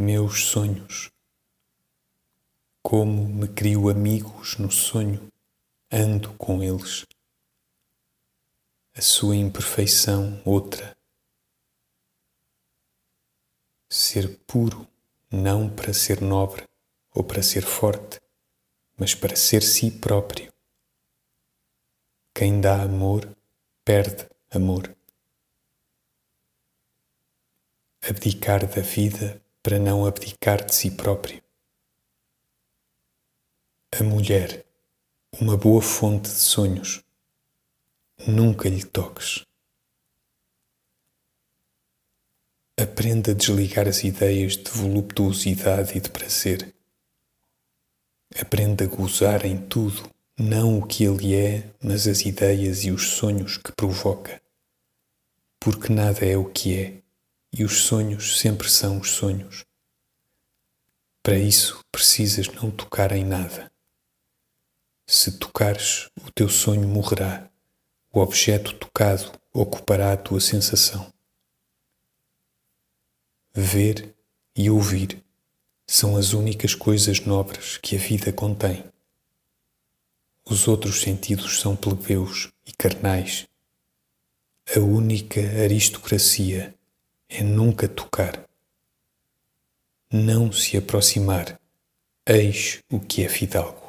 os sonhos. Como me crio amigos no sonho, ando com eles. A sua imperfeição, outra. Ser puro, não para ser nobre ou para ser forte, mas para ser si próprio. Quem dá amor, perde amor. Abdicar da vida para não abdicar de si próprio. A mulher, uma boa fonte de sonhos. Nunca lhe toques. Aprenda a desligar as ideias de voluptuosidade e de prazer. Aprenda a gozar em tudo, não o que ele é, mas as ideias e os sonhos que provoca. Porque nada é o que é, e os sonhos sempre são os sonhos. Para isso precisas não tocar em nada. Se tocares, o teu sonho morrerá. O objeto tocado ocupará a tua sensação. Ver e ouvir são as únicas coisas nobres que a vida contém. Os outros sentidos são plebeus e carnais. A única aristocracia é nunca tocar. Não se aproximar, eis o que é fidalgo.